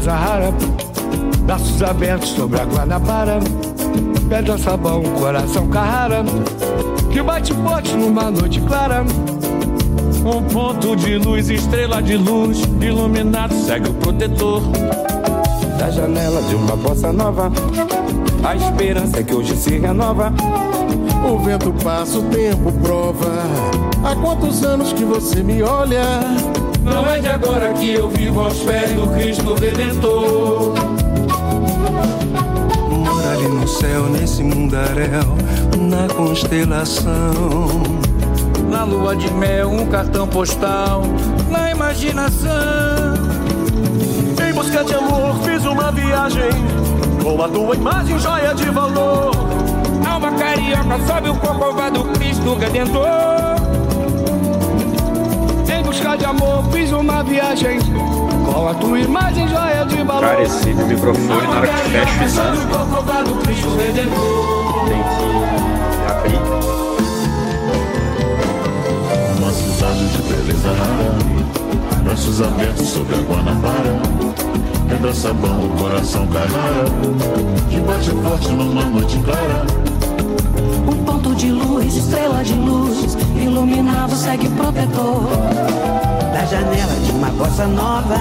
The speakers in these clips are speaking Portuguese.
beleza rara, braços abertos sobre a Guanabara, pedra, sabão, coração carrara, que bate forte numa noite clara. Um ponto de luz, estrela de luz, iluminado segue o protetor. Da janela de uma bossa nova, a esperança é que hoje se renova. O vento passa, o tempo prova. Há quantos anos que você me olha? Não é de agora que eu vivo aos pés do Cristo Redentor. Mora ali no céu, nesse mundaréu, na constelação. Na lua de mel, um cartão postal, na imaginação. Em busca de amor, fiz uma viagem. Com a tua imagem, joia de valor. Alma carioca, sobe o corcovado Cristo Redentor. Busca de amor, fiz uma viagem. Com a tua imagem, joia de valor. Cara, esse microfone, na hora que fecha o exame, tem que abrir. Uma cidade de beleza rara Braços abertos sobre a Guanabara Pedra, sabão, o coração carrara Que bate forte numa noite clara Um ponto de luz, estrela de luz, iluminado segue protetor. Da janela de uma bossa nova,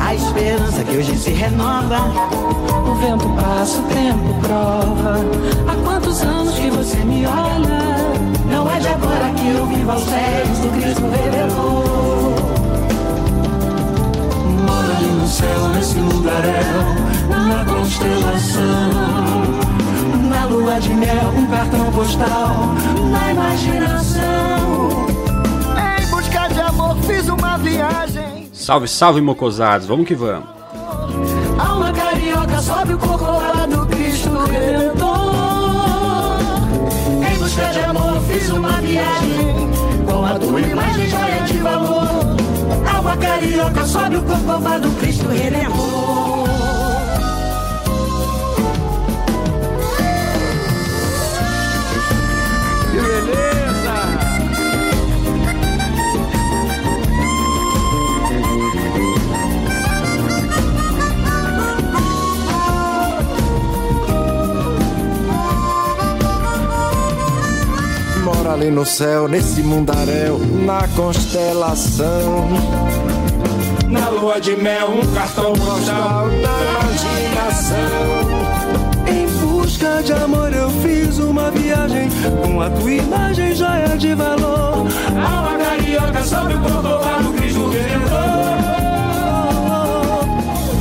a esperança que hoje se renova. O vento passa, o tempo prova. Há quantos anos que você me olha? Não é de agora que eu vivo aos pés do Cristo Redentor. Mora ali no céu, nesse lugaréu Na constelação Na lua de mel, um cartão postal, na imaginação. Em busca de amor, fiz uma viagem. Salve, salve, mocosados. Vamos que vamos. Alma carioca, sobe o corcovado Cristo Redentor. Em busca de amor, fiz uma viagem. Com a tua imagem, joia de valor. Alma carioca, sobe o corcovado Cristo Redentor. Ali no céu, nesse mundaréu, na constelação. Na lua de mel, um cartão postal, da imaginação. Em busca de amor eu fiz uma viagem com a tua imagem joia de valor. Alma carioca, sobe o corcovado Cristo Redentor.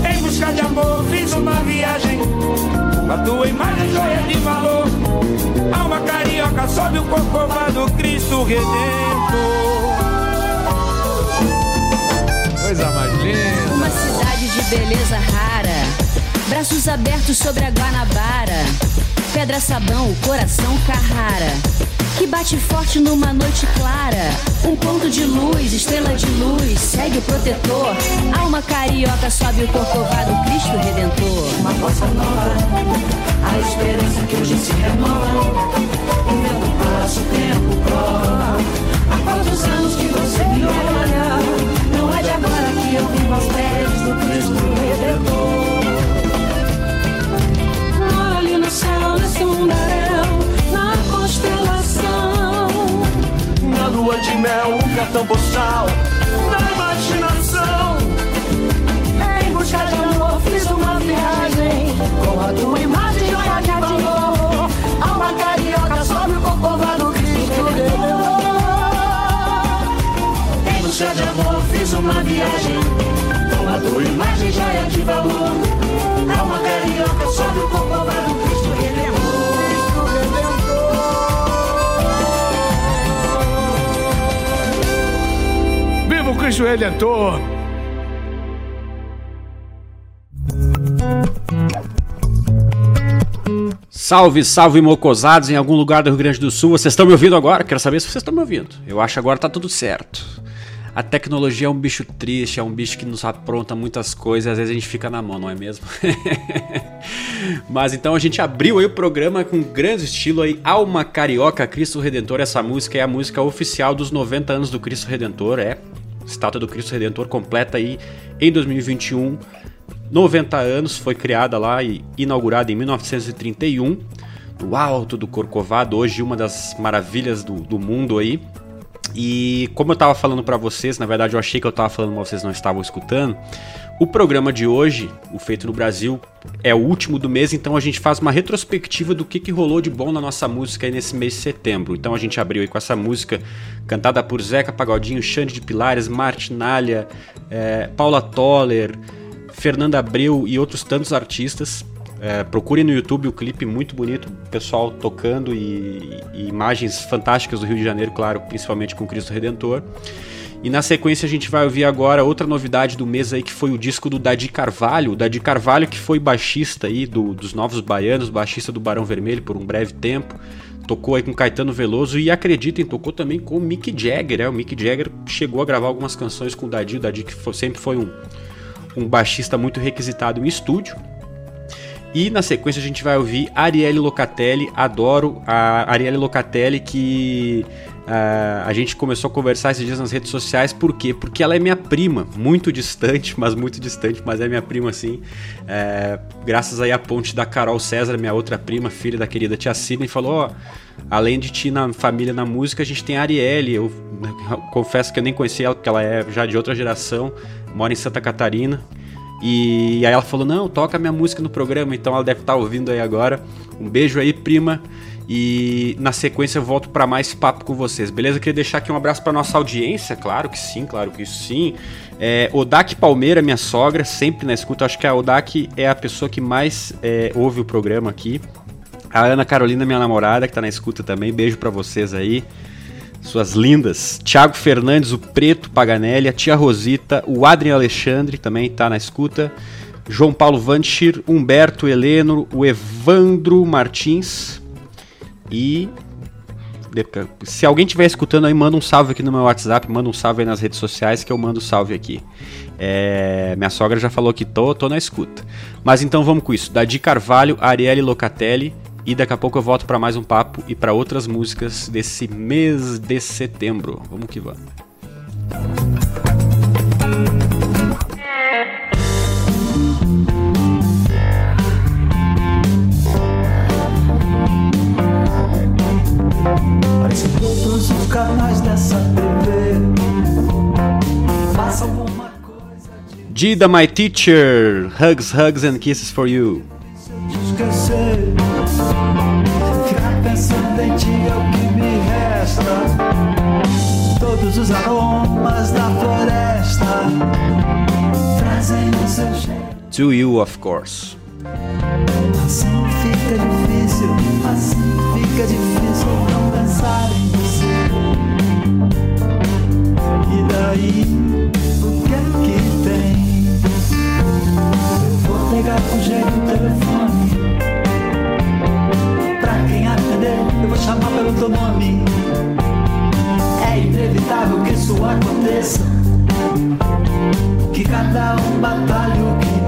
Em busca de amor, fiz uma viagem. Com a tua imagem, joia de valor. Alma carioca, sobe o corcovado Cristo Redentor. Coisa mais linda. Uma cidade de beleza rara. Braços abertos sobre a Guanabara. Pedra sabão, o coração Carrara. Que bate forte numa noite clara. Um ponto de luz, estrela de luz, segue o protetor. Alma carioca sobe o corcovado, Cristo Redentor. Uma bossa nova, a esperança que hoje se renova. O vento passa, o tempo prova. Há quantos anos que você me olha? Não é de agora que eu vivo aos pés do Cristo Redentor. Cartão postal, na imaginação. Em busca de amor, fiz uma viagem. Com a tua imagem, joia de valor. Alma carioca, sobe o corcovado Cristo Redentor. Em busca de amor fiz uma viagem Com a tua imagem joia de valor Alma carioca sobe o corcovado Redentor! Salve, salve, mocosados em algum lugar do Rio Grande do Sul. Vocês estão me ouvindo agora? Quero saber se vocês estão me ouvindo. Eu acho agora tá tudo certo. A tecnologia é um bicho triste, é um bicho que nos apronta muitas coisas às vezes a gente fica na mão, não é mesmo? Mas então a gente abriu aí o programa com grande estilo aí, Alma Carioca, Cristo Redentor. Essa música é a música oficial dos 90 anos do Cristo Redentor, é. Estátua do Cristo Redentor completa aí em 2021. 90 anos, foi criada lá e inaugurada em 1931, no alto do Corcovado, hoje uma das maravilhas do, do mundo aí. E como eu estava falando para vocês, na verdade eu achei que eu estava falando, mas vocês não estavam escutando. O programa de hoje, o Feito no Brasil, é o último do mês, então a gente faz uma retrospectiva do que, que rolou de bom na nossa música aí nesse mês de setembro. Então a gente abriu aí com essa música cantada por Zeca Pagodinho, Xande de Pilares, Martinalha, é, Paula Toller, Fernanda Abreu e outros tantos artistas. É, procure no YouTube o clipe muito bonito, pessoal tocando e, e imagens fantásticas do Rio de Janeiro, claro, principalmente com Cristo Redentor. E na sequência a gente vai ouvir agora outra novidade do mês aí que foi o disco do Dadi Carvalho. O Dadi Carvalho que foi baixista aí do, dos Novos Baianos, baixista do Barão Vermelho por um breve tempo. Tocou aí com Caetano Veloso e acreditem, tocou também com o Mick Jagger. É, o Mick Jagger chegou a gravar algumas canções com o Dadi. O Dadi que foi, sempre foi um, um baixista muito requisitado em estúdio. E na sequência a gente vai ouvir Arielle Locatelli, adoro a Arielle Locatelli que Uh, a gente começou a conversar esses dias nas redes sociais, por quê? Porque ela é minha prima, muito distante, mas muito distante, mas é minha prima sim. Uh, graças aí à ponte da Carol César, minha outra prima, filha da querida tia Sidney, falou: ó, além de ti na família na música, a gente tem a Arielle. Eu, eu confesso que eu nem conhecia ela, porque ela é já de outra geração, mora em Santa Catarina. E aí ela falou: Não, toca minha música no programa, então ela deve estar tá ouvindo aí agora. Um beijo aí, prima. E na sequência eu volto para mais papo com vocês, beleza? Queria deixar aqui um abraço para nossa audiência, claro que sim, claro que sim. É, Odak Palmeira, minha sogra, sempre na escuta. Acho que a Odak é a pessoa que mais é, ouve o programa aqui. A Ana Carolina, minha namorada, que tá na escuta também. Beijo para vocês aí. Suas lindas. Thiago Fernandes, o Preto Paganelli, a tia Rosita, o Adrien Alexandre também tá na escuta. João Paulo Vanchir, Humberto Heleno, o Evandro Martins, e se alguém estiver escutando aí, manda um salve aqui no meu WhatsApp, manda um salve aí nas redes sociais que eu mando salve aqui. É, minha sogra já falou que tô, tô na escuta. Mas então vamos com isso. Dadi Carvalho, Arielle Locatelli e daqui a pouco eu volto para mais um papo e para outras músicas desse mês de setembro. Vamos que vamos. Parece que todos os canais dessa TV passam alguma coisa de. Dida, my teacher, hugs, hugs and kisses for you. Esquecer, ficar pensando em ti é o que me resta. Todos os aromas da floresta trazem o seu cheiro. To you, of course. Assim fica difícil, assim fica difícil não pensar em você. E daí, o que é que tem? Eu vou pegar com jeito o telefone. Eu vou chamar pelo teu nome. É inevitável que isso aconteça. Que cada um batalhe o que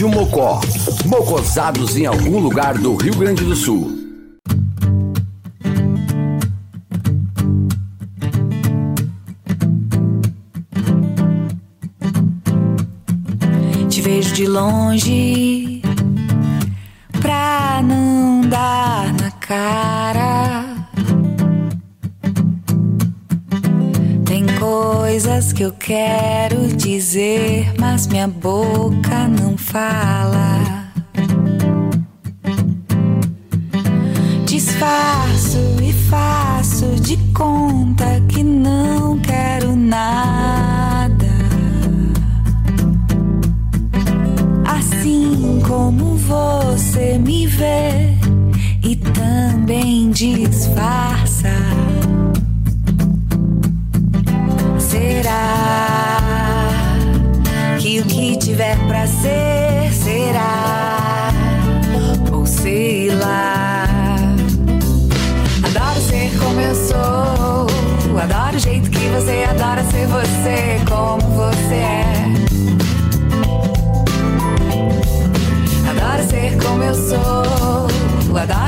Rádio Mocó. Mocosados em algum lugar do Rio Grande do Sul. Te vejo de longe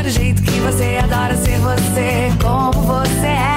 Adoro o jeito que você adora ser você, como você é.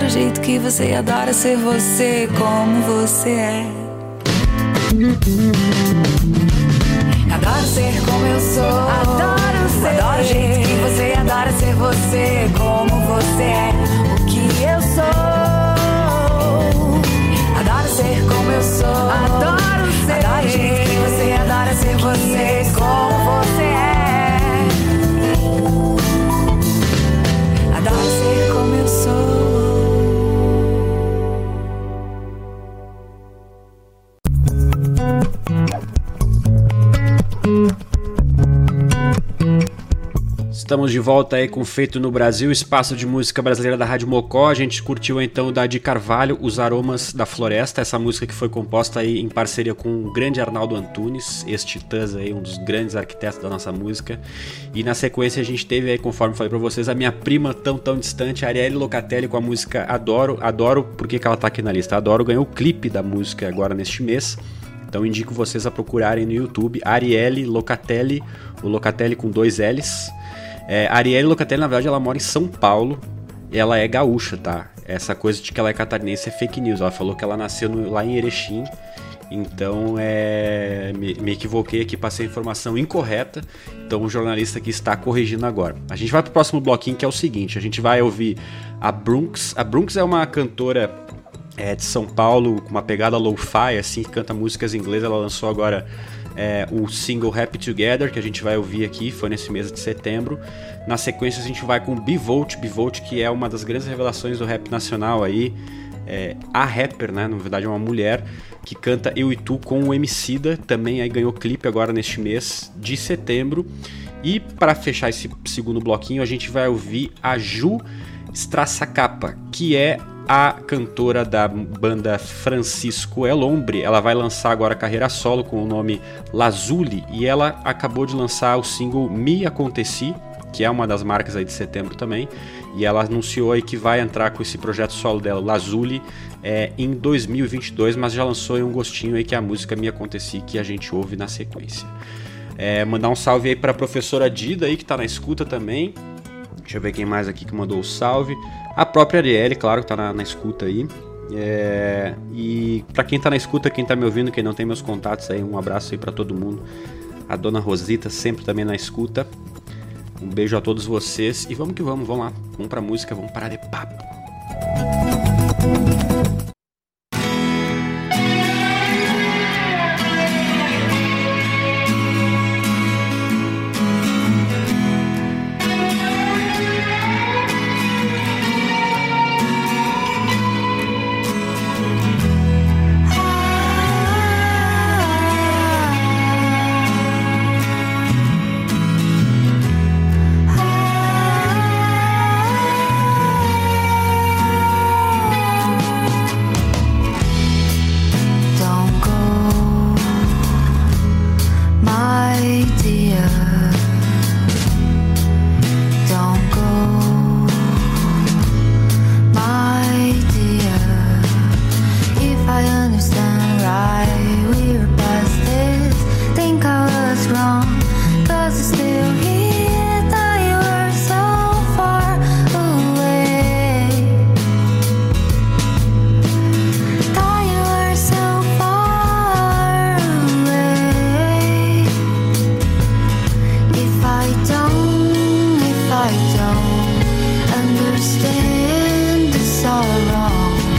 Adoro o jeito que você adora ser você, como você é. Adoro ser como eu sou. Adoro ser. Adoro o jeito que você adora ser você, como você é. Estamos de volta aí com Feito no Brasil, espaço de música brasileira da Rádio Mocó. A gente curtiu então da de Carvalho, Os Aromas da Floresta, essa música que foi composta aí em parceria com o grande Arnaldo Antunes, ex-Titãs aí, um dos grandes arquitetos da nossa música. E na sequência a gente teve aí, conforme falei pra vocês, a minha prima tão tão distante, Arielle Locatelli com a música Adoro. Adoro, por que, que ela tá aqui na lista? Adoro ganhou o clipe da música agora neste mês. Então indico vocês a procurarem no YouTube Arielle Locatelli, o Locatelli com dois L's. É, Arielle Locatelli, na verdade, ela mora em São Paulo. Ela é gaúcha, tá? Essa coisa de que ela é catarinense é fake news. Ela falou que ela nasceu no- lá em Erechim. Então, é, me, me equivoquei aqui, passei a informação incorreta. Então, o jornalista aqui está corrigindo agora. A gente vai pro próximo bloquinho, que é o seguinte. A gente vai ouvir a Brunx. A Brunx é uma cantora é, de São Paulo, com uma pegada lo-fi, assim, que canta músicas em inglês. Ela lançou agora é, o single Happy Together, que a gente vai ouvir aqui, foi nesse mês de setembro. Na sequência, a gente vai com Bivolt, Bivolt, que é uma das grandes revelações do rap nacional aí. É, a rapper, né? Na verdade, é uma mulher que canta Eu e Tu com o Emicida, também aí ganhou clipe agora neste mês de setembro. E para fechar esse segundo bloquinho, a gente vai ouvir a Ju Strassacapa, que é a cantora da banda Francisco Elombre. Ela vai lançar agora carreira solo com o nome Lazuli e ela acabou de lançar o single Me Aconteci, que é uma das marcas aí de setembro também. E ela anunciou aí que vai entrar com esse projeto solo dela, Lazuli, é, em 2022, mas já lançou aí um gostinho aí que é a música Me Aconteci, que a gente ouve na sequência. É, mandar um salve aí para a professora Dida aí que está na escuta também. Deixa eu ver quem mais aqui que mandou o salve. A própria Arielle, claro, que tá na, na escuta aí. É, e para quem tá na escuta, quem tá me ouvindo, quem não tem meus contatos aí, um abraço aí para todo mundo. A dona Rosita sempre também na escuta. Um beijo a todos vocês e vamos que vamos, vamos lá. Vamos pra música, vamos parar de papo. I don't understand. It's all wrong.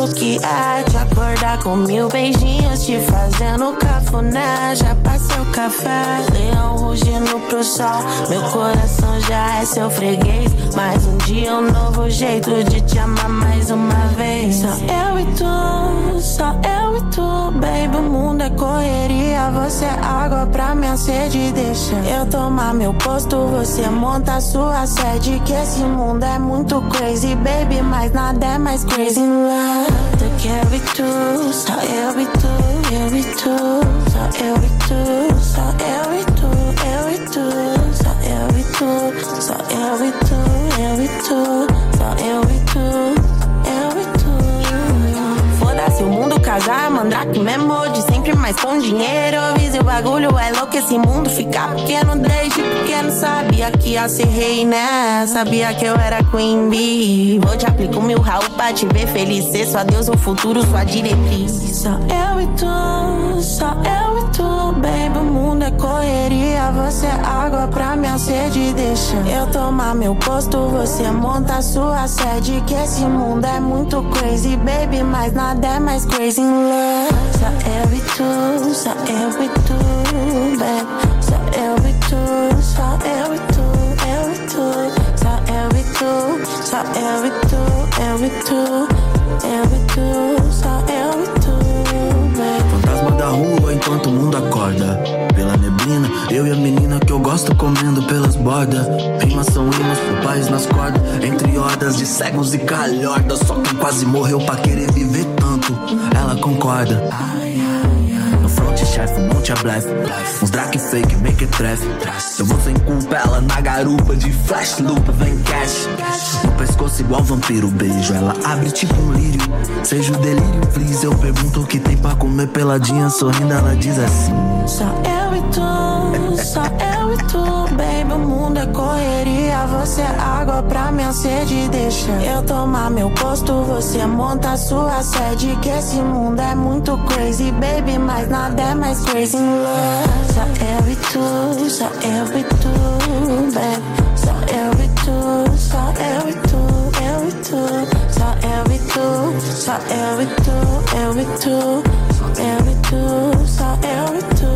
Lindo que arte. Acordar com mil beijinhos, te fazendo cafuné. Já passei o café, leão rugindo pro sol. Meu coração já é seu freguês. Mais um dia, um novo jeito de te amar mais uma vez. Só eu e tu, só eu e tu, baby. O mundo é correria, você é água pra minha sede. Deixa eu tomar meu posto, você monta sua sede. Que esse mundo é muito crazy, baby. Mas nada é mais crazy love. Te quero e tu, só eu e tu, eu e tu, só eu e tu, só eu e tu, eu e tu, só eu e tu, só eu e tu, eu e tu, só eu e casar, mandrake mesmo de sempre mais com dinheiro. Eu aviso o bagulho é louco esse mundo ficar pequeno desde pequeno. Sabia que ia ser rei, né? Sabia que eu era Queen Bee. Vou te aplicar o meu Raul pra te ver feliz. Ser sua Deus, o futuro, sua diretriz. Só eu e tu, só eu e tu, baby. O mundo é correria, você é água pra minha sede. Deixa eu tomar meu posto, você monta sua sede. Que esse mundo é muito crazy, baby. Mas nada é mais crazy tu, baby. Fantasma da rua enquanto o mundo acorda. Pela neblina, eu e a menina que eu gosto comendo pelas bordas. Rimas são rimas, pais nas cordas. Entre hordas de cegos e calhordas. Só quem quase morreu pra querer viver ela concorda. No front chef, a. Uns drag fake, make it trefe. Eu vou sem culpa, ela na garupa de flash loop, vem cash. No pescoço igual vampiro, beijo. Ela abre tipo um lírio. Seja o delírio, please. Eu pergunto o que tem pra comer peladinha, sorrindo, ela diz assim. Só eu e tu, só eu e tu, baby. O mundo é correria, você é água pra minha sede. Deixa eu tomar meu posto, você monta a sua sede. Que esse mundo é muito crazy, baby. Mas nada é mais crazy in love. Só eu e tu, só eu e tu, baby. Só eu e tu, só eu e tu, eu e tu. Só eu e tu, só eu e tu, eu e tu. Só eu e tu, só eu e tu,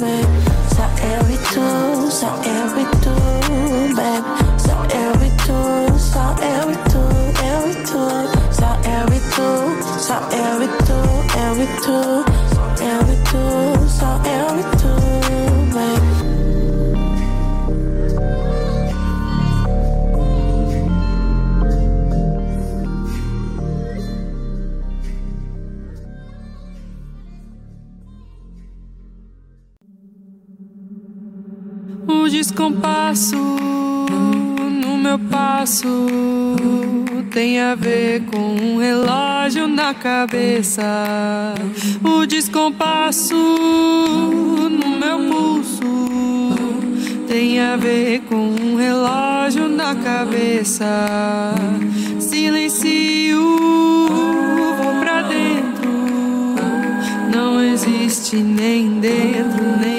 baby. Só eu e tu, só eu e tu, baby. Só eu e tu, só eu e tu, eu e tu. Só eu e tu, só eu e tu, eu descompasso no meu passo tem a ver com um relógio na cabeça. O descompasso no meu pulso tem a ver com um relógio na cabeça. Silencio, vou pra dentro. Não existe nem dentro nem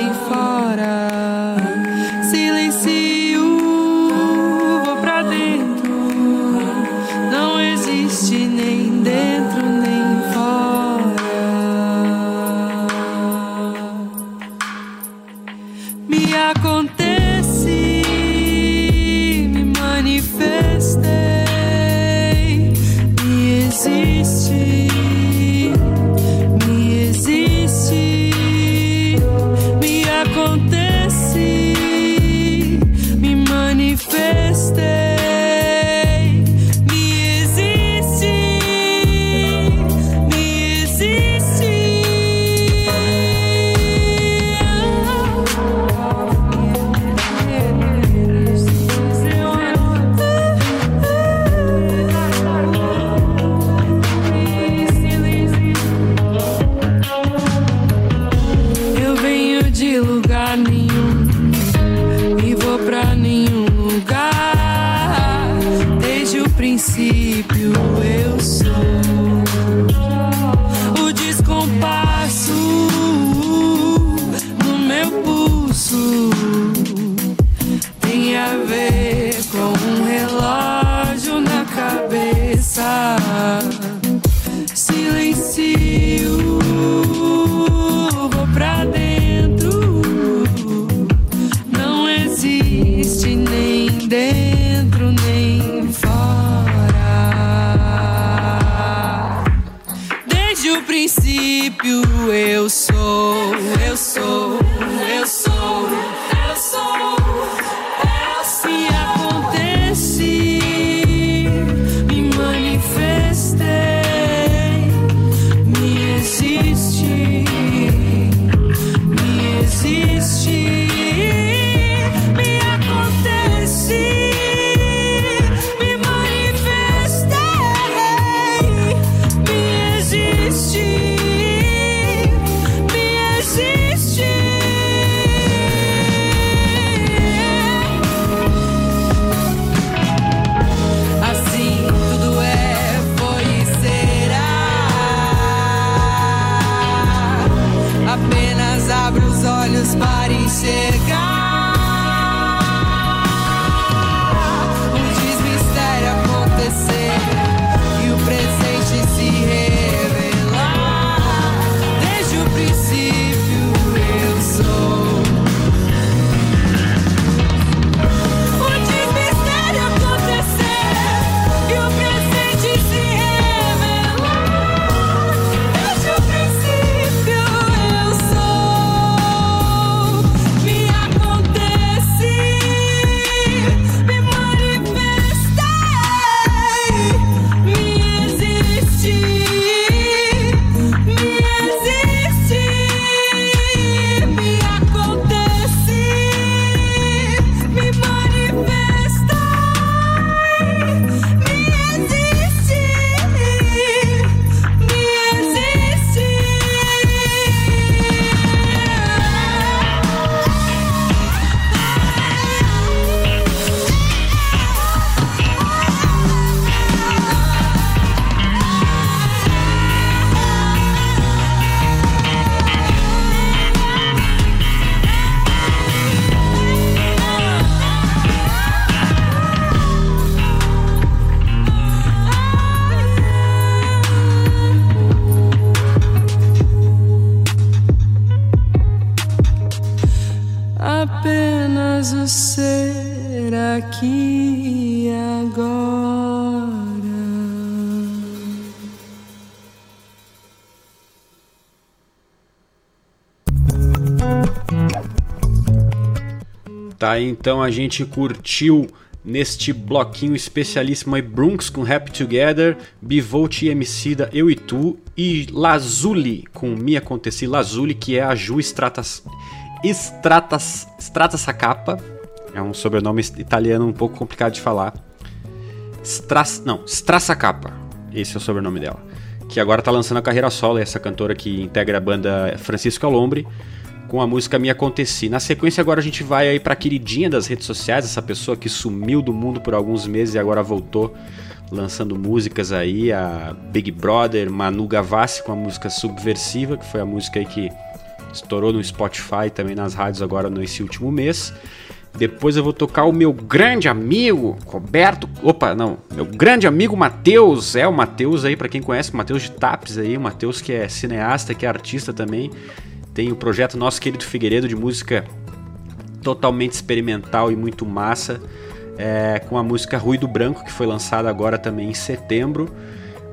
Tá, então a gente curtiu neste bloquinho especialíssimo aí Brunks com Happy Together, Bivolt e Emicida, Eu e Tu e Lazuli com Me Aconteci, Lazuli que é a Ju Stratas, Stratas, Stratas Sacapa, é um sobrenome italiano um pouco complicado de falar, Stras, não, Strassacapa, esse é o sobrenome dela, que agora tá lançando a carreira solo, essa cantora que integra a banda Francisco Alombre, com a música Me Aconteci. Na sequência agora a gente vai aí pra queridinha das redes sociais, essa pessoa que sumiu do mundo por alguns meses e agora voltou lançando músicas aí, a Big Brother, Manu Gavassi com a música Subversiva, que foi a música aí que estourou no Spotify também nas rádios agora nesse último mês. Depois eu vou tocar o meu grande amigo Roberto, opa, não, meu grande amigo Matheus, é o Matheus aí para quem conhece, o Matheus de Tapes aí, o Matheus que é cineasta, que é artista também. Tem o projeto Nosso Querido Figueiredo de música totalmente experimental e muito massa, é, com a música Ruído Branco, que foi lançada agora também em setembro.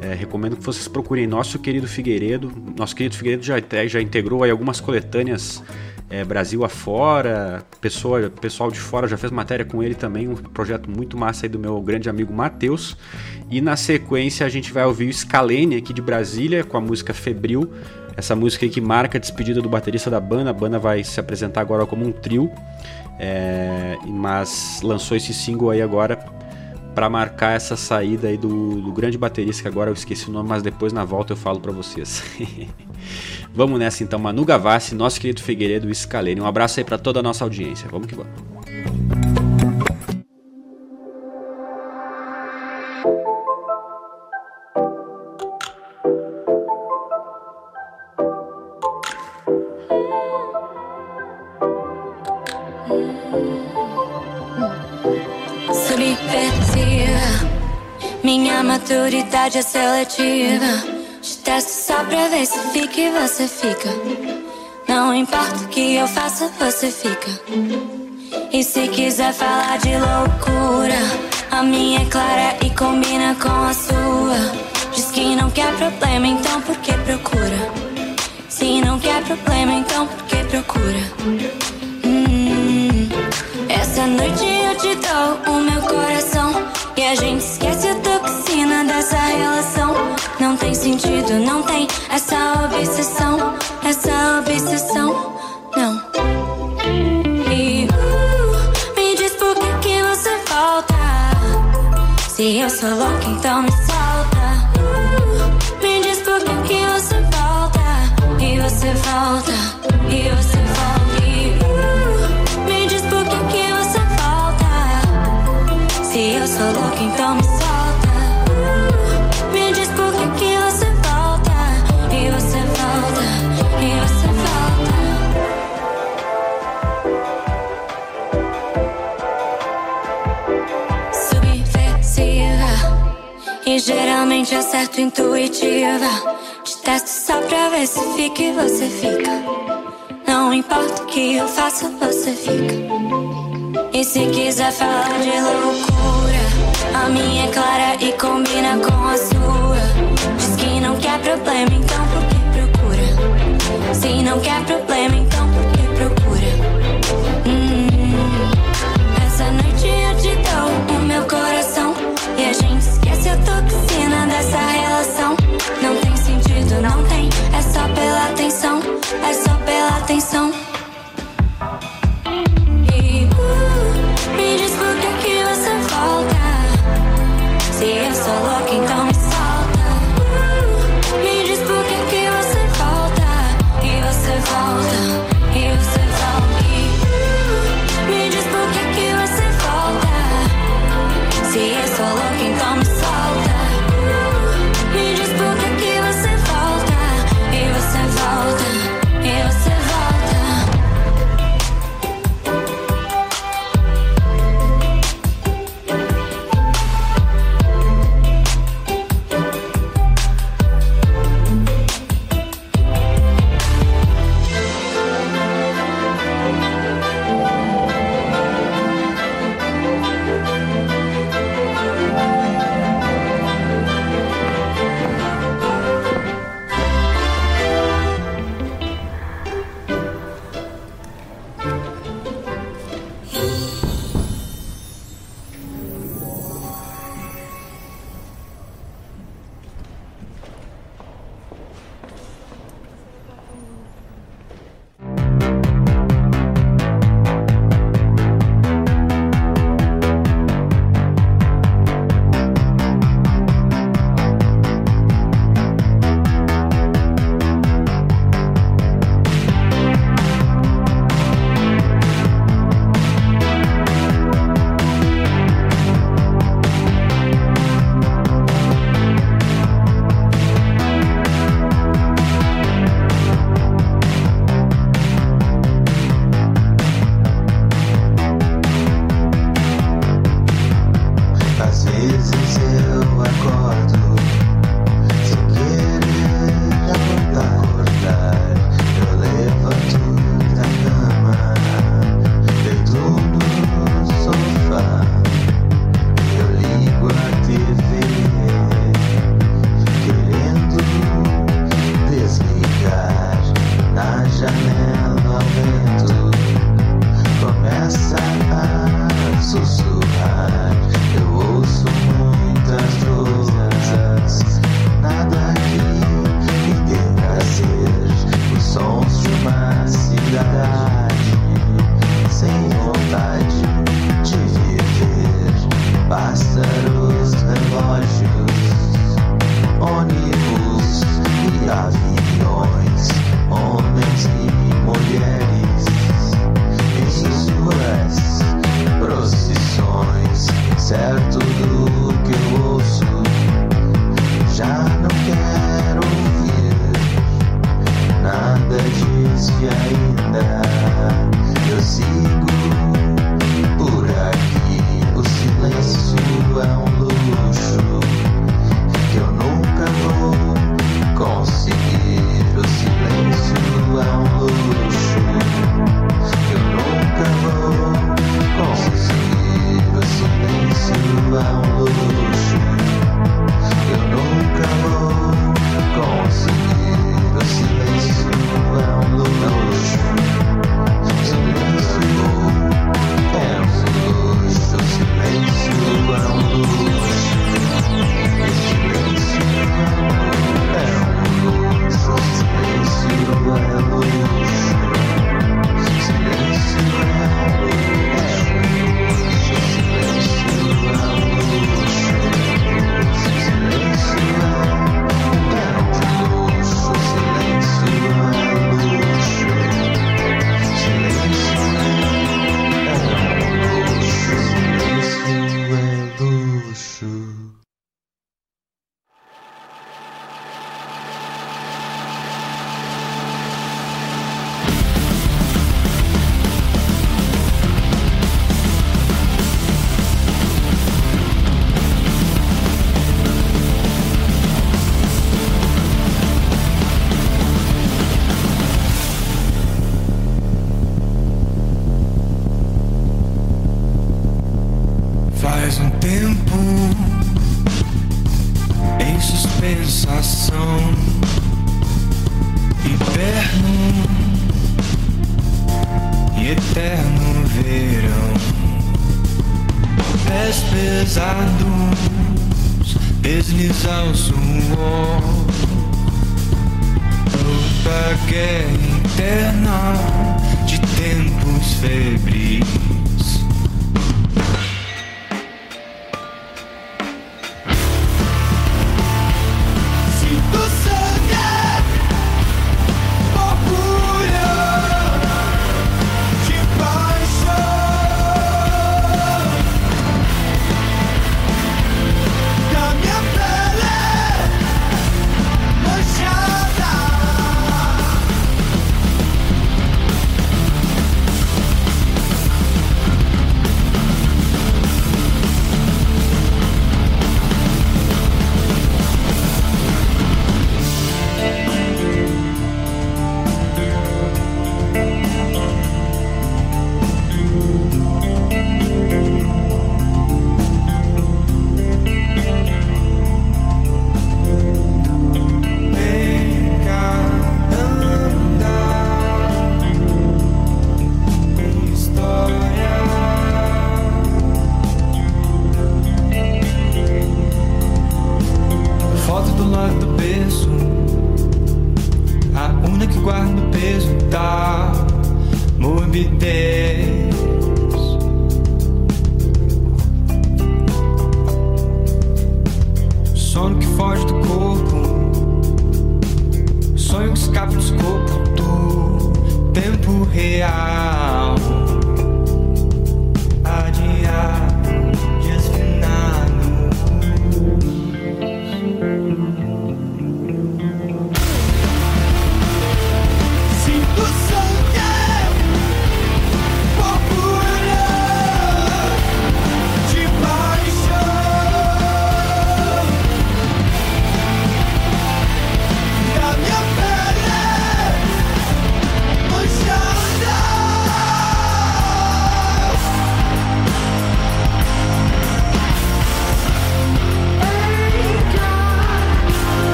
É, recomendo que vocês procurem Nosso Querido Figueiredo. Nosso Querido Figueiredo já, já integrou aí algumas coletâneas é, Brasil afora, pessoa, pessoal de fora já fez matéria com ele também, um projeto muito massa aí do meu grande amigo Matheus. E na sequência a gente vai ouvir o Scalene aqui de Brasília com a música Febril, essa música aí que marca a despedida do baterista da banda. A banda vai se apresentar agora como um trio, é, mas lançou esse single aí agora para marcar essa saída aí do, do, grande baterista, que agora eu esqueci o nome, mas depois na volta eu falo para vocês. vamos nessa então, Manu Gavassi, nosso querido Figueiredo e Scalene. Um abraço aí para toda a nossa audiência. Vamos que vamos. Minha maturidade é seletiva. Te testo só pra ver se fica e você fica. Não importa o que eu faça, você fica. E se quiser falar de loucura, a minha é clara e combina com a sua. Diz que não quer problema, então por que procura? Se não quer problema, então por que procura? A gente esquece a toxina dessa relação. Não tem sentido, não tem essa obsessão. Essa obsessão, não. E uh, me diz por que, que você volta. Se eu sou louca, então me acerto intuitiva Te testo só pra ver se fica e você fica. Não importa o que eu faça, você fica. E se quiser falar de loucura A minha é clara e combina com a sua. Diz que não quer problema, então por que procura? Se não quer problema, então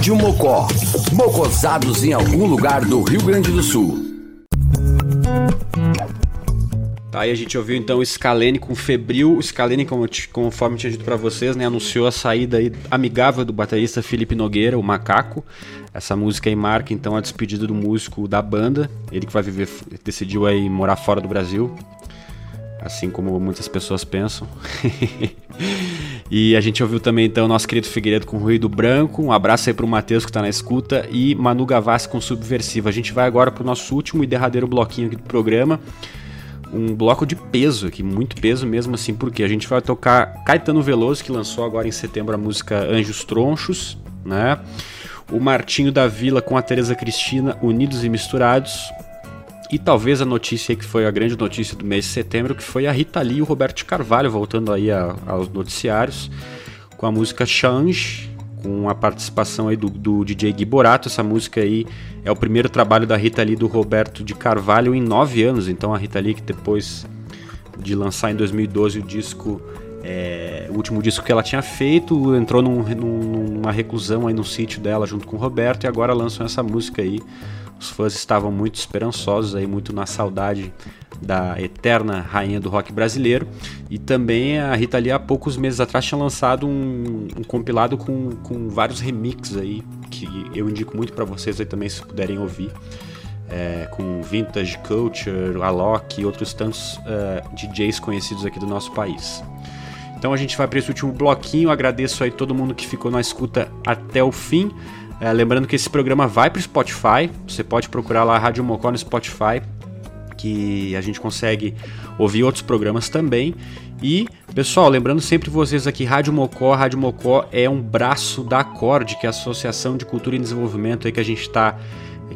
Rádio Mocó. Mocosados em algum lugar do Rio Grande do Sul. Tá, aí a gente ouviu então Scalene com Febril. O Scalene, conforme tinha dito para vocês, né, anunciou a saída aí amigável do baterista Felipe Nogueira, o Macaco. Essa música aí marca então a despedida do músico da banda. Ele que vai viver, decidiu aí morar fora do Brasil, assim como muitas pessoas pensam. e a gente ouviu também então nosso querido Figueiredo com Ruído Branco. Um abraço aí pro Matheus que tá na escuta e Manu Gavassi com Subversiva. A gente vai agora pro nosso último e derradeiro bloquinho aqui do programa. Um bloco de peso aqui, muito peso mesmo assim, porque a gente vai tocar Caetano Veloso, que lançou agora em setembro a música Anjos Tronchos, né? O Martinho da Vila com a Teresa Cristina, Unidos e Misturados, e talvez a notícia que foi a grande notícia do mês de setembro, que foi a Rita Lee e o Roberto Carvalho voltando aí a, aos noticiários com a música Change, com a participação aí do, do, DJ Gui Borato. Essa música aí é o primeiro trabalho da Rita Lee do Roberto de Carvalho em nove anos. Então a Rita Lee que depois de lançar em 2012 o disco, é, o último disco que ela tinha feito, entrou num, num, numa reclusão aí no sítio dela junto com o Roberto e agora lançam essa música aí os fãs estavam muito esperançosos, aí, muito na saudade da eterna rainha do rock brasileiro. E também a Rita Lee, há poucos meses atrás, tinha lançado um, um compilado com, com vários remixes aí, que eu indico muito para vocês aí também, se puderem ouvir. É, com Vintage Culture, Alok e outros tantos uh, é, DJs conhecidos aqui do nosso país. Então a gente vai para esse último bloquinho. Agradeço aí todo mundo que ficou na escuta até o fim. É, lembrando que esse programa vai para o Spotify. Você pode procurar lá a Rádio Mocó no Spotify, que a gente consegue ouvir outros programas também. E, pessoal, lembrando sempre vocês aqui, Rádio Mocó, Rádio Mocó é um braço da Acorde, que é a Associação de Cultura e Desenvolvimento aí que a gente está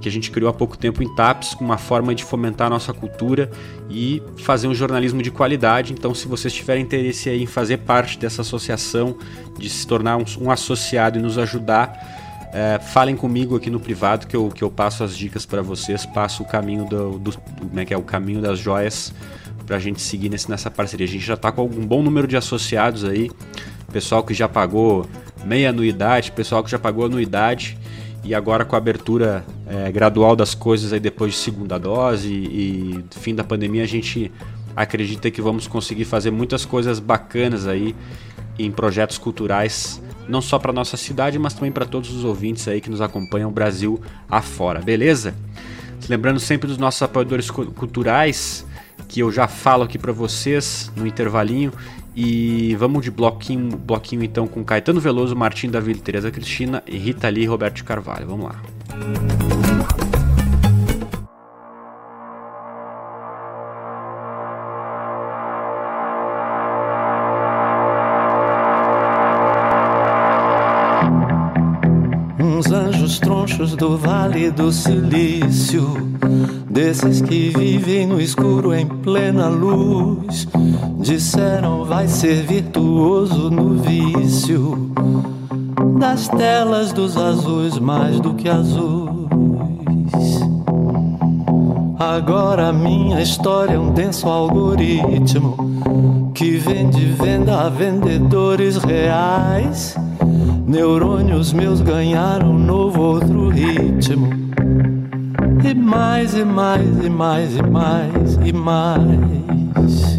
que a gente criou há pouco tempo em TAPS, uma forma de fomentar a nossa cultura e fazer um jornalismo de qualidade. Então, se vocês tiverem interesse em fazer parte dessa associação, de se tornar um, um associado e nos ajudar, é, falem comigo aqui no privado que eu, que eu passo as dicas para vocês, passo o caminho do, do, como é que é o caminho das joias para a gente seguir nesse, nessa parceria. A gente já está com um bom número de associados aí, pessoal que já pagou meia anuidade, pessoal que já pagou anuidade e agora com a abertura é, gradual das coisas aí depois de segunda dose e, e fim da pandemia a gente acredita que vamos conseguir fazer muitas coisas bacanas aí em projetos culturais não só para nossa cidade, mas também para todos os ouvintes aí que nos acompanham Brasil afora, beleza? Lembrando sempre dos nossos apoiadores culturais, que eu já falo aqui para vocês no intervalinho. E vamos de bloquinho, bloquinho então com Caetano Veloso, Martim Davi, Tereza Cristina, Rita Lee e Roberto Carvalho. Vamos lá. Os tronchos do vale do silício, desses que vivem no escuro em plena luz, disseram vai ser virtuoso no vício das telas dos azuis mais do que azuis. Agora minha história é um denso algoritmo que vende venda a vendedores reais Neurônios meus ganharam novo outro ritmo. E mais, e mais, e mais, e mais, e mais.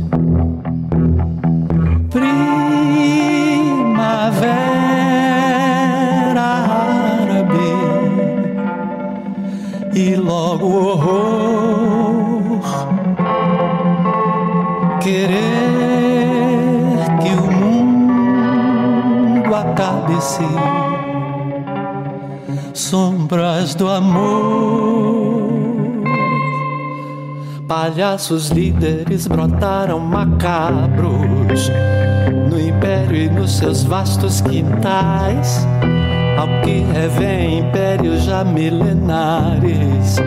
Acabe-se. Sombras do amor. Palhaços líderes brotaram macabros no império e nos seus vastos quintais. Ao que revém impérios já milenares,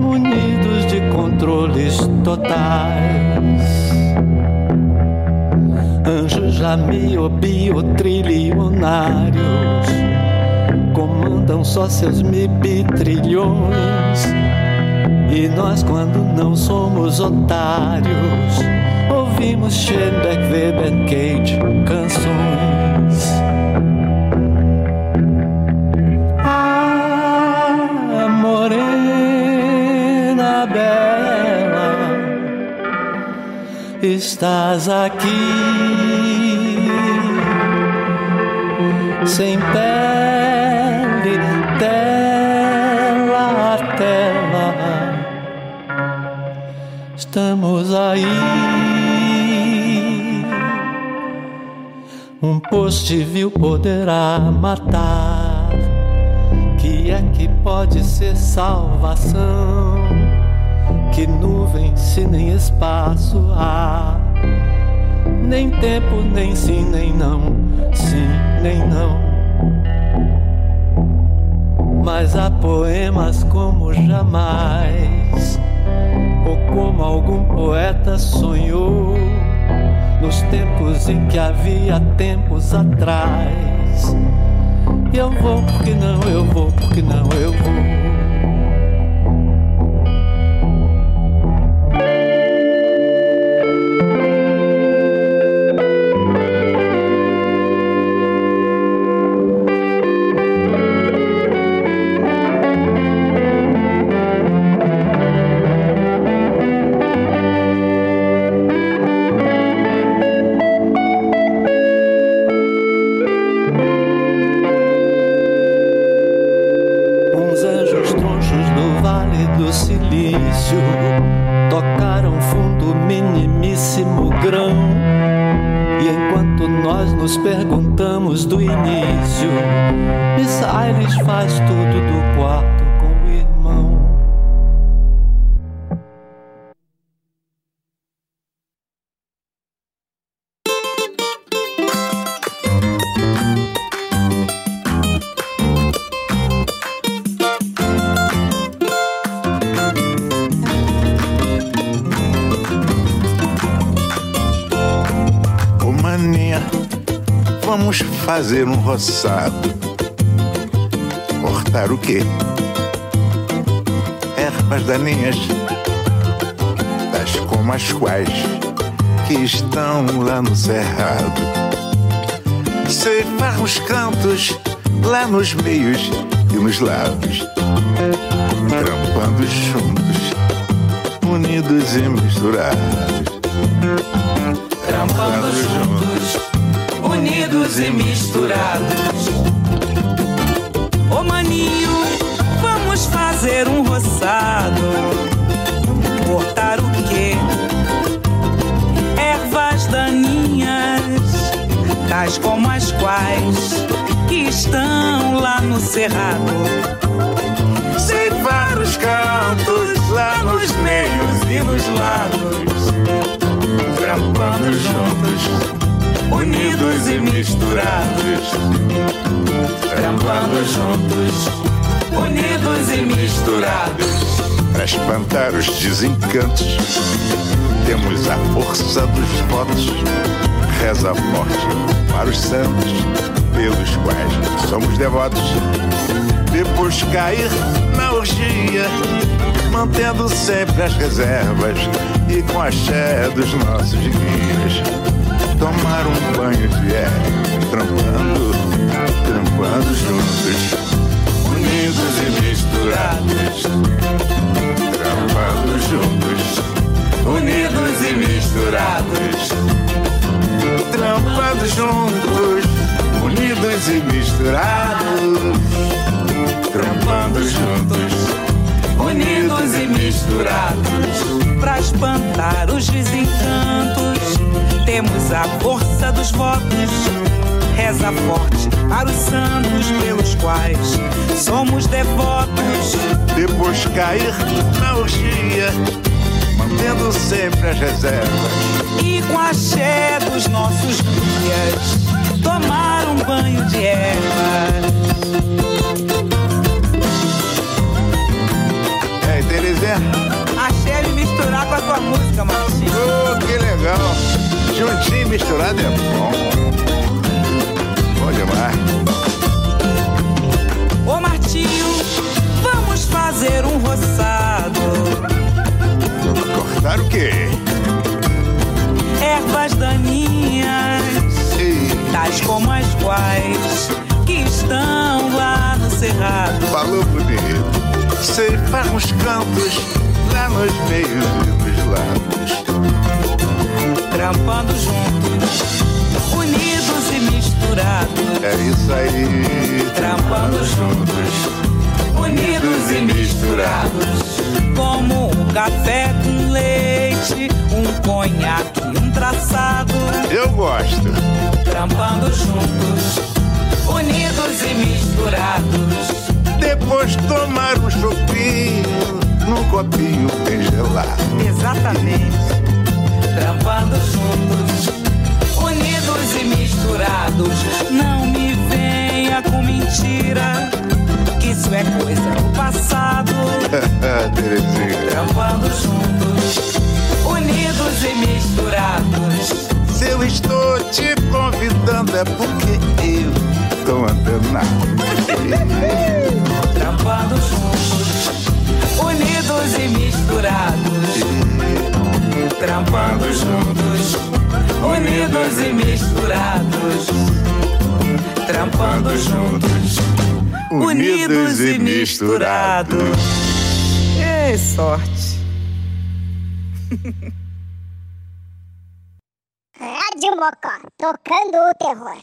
munidos de controles totais já trilionários comandam só seus trilhões E nós, quando não somos otários, ouvimos Schoenberg, Weber, Cage, canções. Ah, morena bela, estás aqui sem pele, tela a tela. Estamos aí. Um post viu poderá matar. Que é que pode ser salvação? Que nuvem se nem espaço há nem tempo, nem sim, nem não, sim, nem não. Mas há poemas como jamais, ou como algum poeta sonhou, nos tempos em que havia tempos atrás. Eu vou porque não, eu vou porque não, eu vou. nós nos perguntamos do início. Miss Ailes faz tudo do quarto. Fazer um roçado. Cortar o quê? Ervas daninhas, tais como as quais que estão lá no cerrado. Ceifar os cantos lá nos meios e nos lados, trampando juntos, unidos e misturados. Trampando juntos, unidos e misturados. Ô maninho, vamos fazer um roçado. Cortar o quê? Ervas daninhas, tais como as quais que estão lá no cerrado. Ceifar os cantos lá nos meios e nos lados, trampando juntos, unidos e misturados. Trampando juntos, unidos e misturados. Para espantar os desencantos, temos a força dos votos. Reza forte para os santos, pelos quais somos devotos. Depois cair na orgia, mantendo sempre as reservas e com a dos nossos guias. Tomar um banho de erva, trampando, trampando juntos, unidos e misturados. Trampando juntos, unidos e misturados. Trampando juntos, unidos e misturados. Trampando juntos, unidos e misturados. Pra espantar os desencantos, temos a força dos votos. Reza forte para os santos pelos quais somos devotos. Depois cair na orgia, mantendo sempre as reservas. E com a axé dos nossos guias, tomar um banho de ervas. E aí, Terezinha? Axé misturar com a tua música, Martinho. Oh, que legal. Juntinho misturado é bom. Bom demais. Ô Martinho, vamos fazer um roçado. Cortar o quê? Ervas daninhas, tais como as quais que estão lá no cerrado. Falou bonito. Ceifar os cantos lá nos meios e nos lados. Trampando juntos, unidos e misturados. É isso aí. Trampando juntos, unidos e misturados. Como um café com leite, um conhaque, um traçado. Eu gosto. Trampando juntos, unidos e misturados. Depois tomar um chopinho num copinho bem gelado. Exatamente. Trampando juntos, unidos e misturados. Não me venha com mentira, que isso é coisa do passado. Trampando juntos, unidos e misturados. Se eu estou te convidando é porque eu tô antenado. Trampando juntos, unidos e misturados. Trampando juntos, unidos e misturados. Trampando juntos, unidos e misturados. Que sorte. Rádio Mocó, tocando o terror.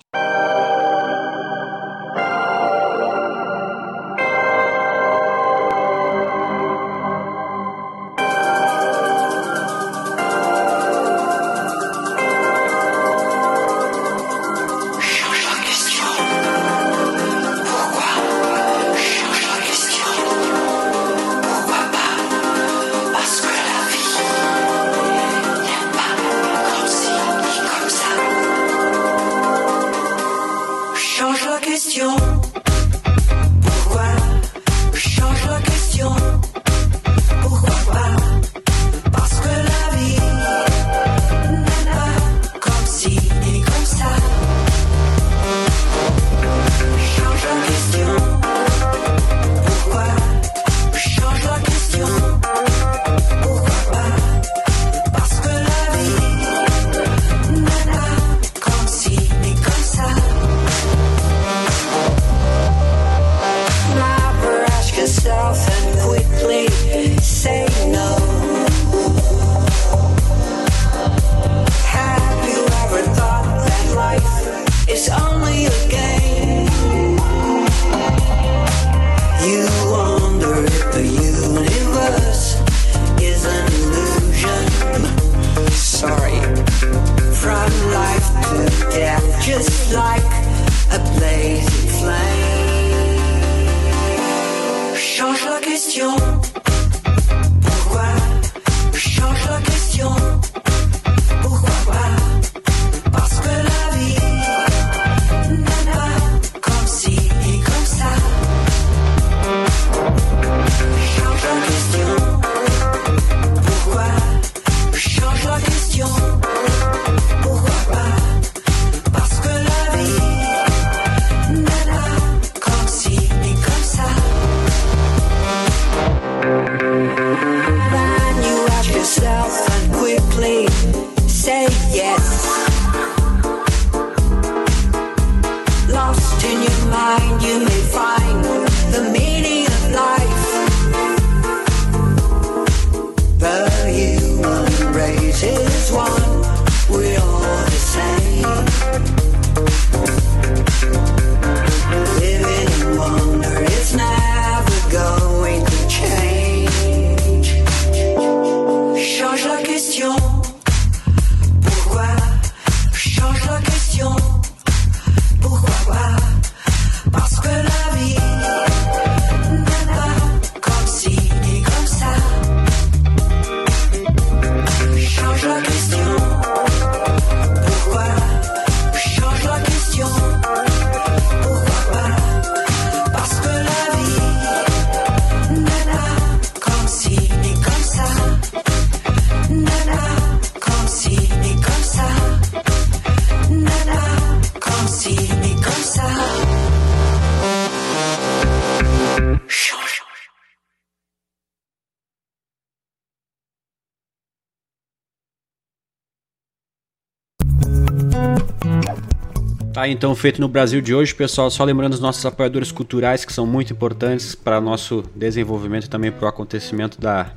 Então feito no Brasil de hoje, pessoal. Só lembrando os nossos apoiadores culturais que são muito importantes para nosso desenvolvimento e também para o acontecimento da,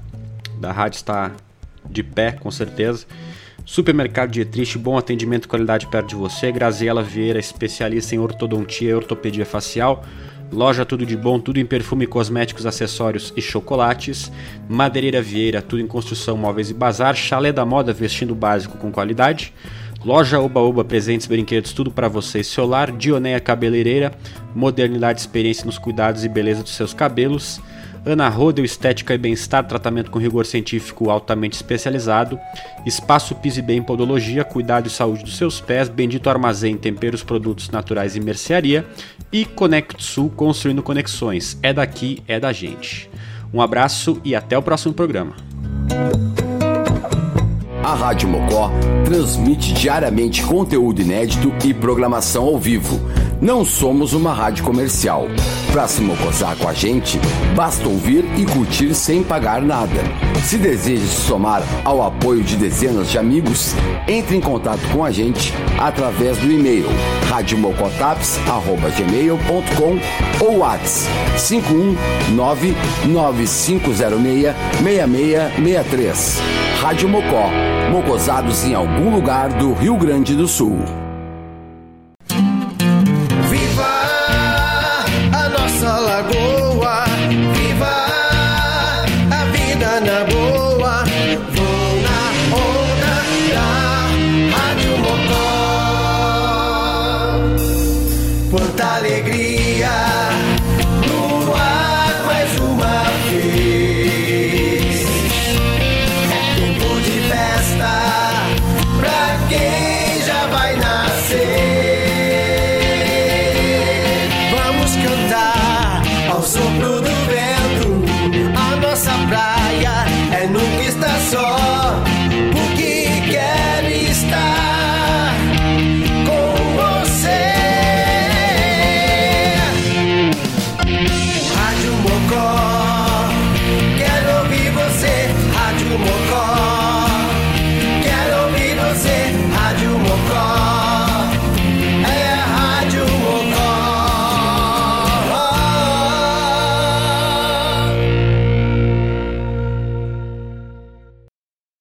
da rádio estar de pé, com certeza. Supermercado Dietrich, bom atendimento e qualidade perto de você. Graziela Vieira, especialista em ortodontia e ortopedia facial. Loja Tudo de Bom, tudo em perfume, cosméticos, acessórios e chocolates. Madeireira Vieira, tudo em construção, móveis e bazar. Chalé da Moda, vestindo básico com qualidade. Loja Oba Oba, presentes, brinquedos, tudo para você e seu lar. Dioneia Cabeleireira, modernidade, experiência nos cuidados e beleza dos seus cabelos. Ana Rodel, estética e bem-estar, tratamento com rigor científico altamente especializado. Espaço Piso e Bem Podologia, cuidado e saúde dos seus pés. Bendito Armazém, temperos, produtos naturais e mercearia. E Conect Sul, construindo conexões. É daqui, é da gente. Um abraço e até o próximo programa. A Rádio Mocó transmite diariamente conteúdo inédito e programação ao vivo. Não somos uma rádio comercial. Para se mocosar com a gente, basta ouvir e curtir sem pagar nada. Se deseja se somar ao apoio de dezenas de amigos, entre em contato com a gente através do e-mail radiomocotaps.gmail.com ou WhatsApp 51995066663. Rádio Mocó, mocosados em algum lugar do Rio Grande do Sul.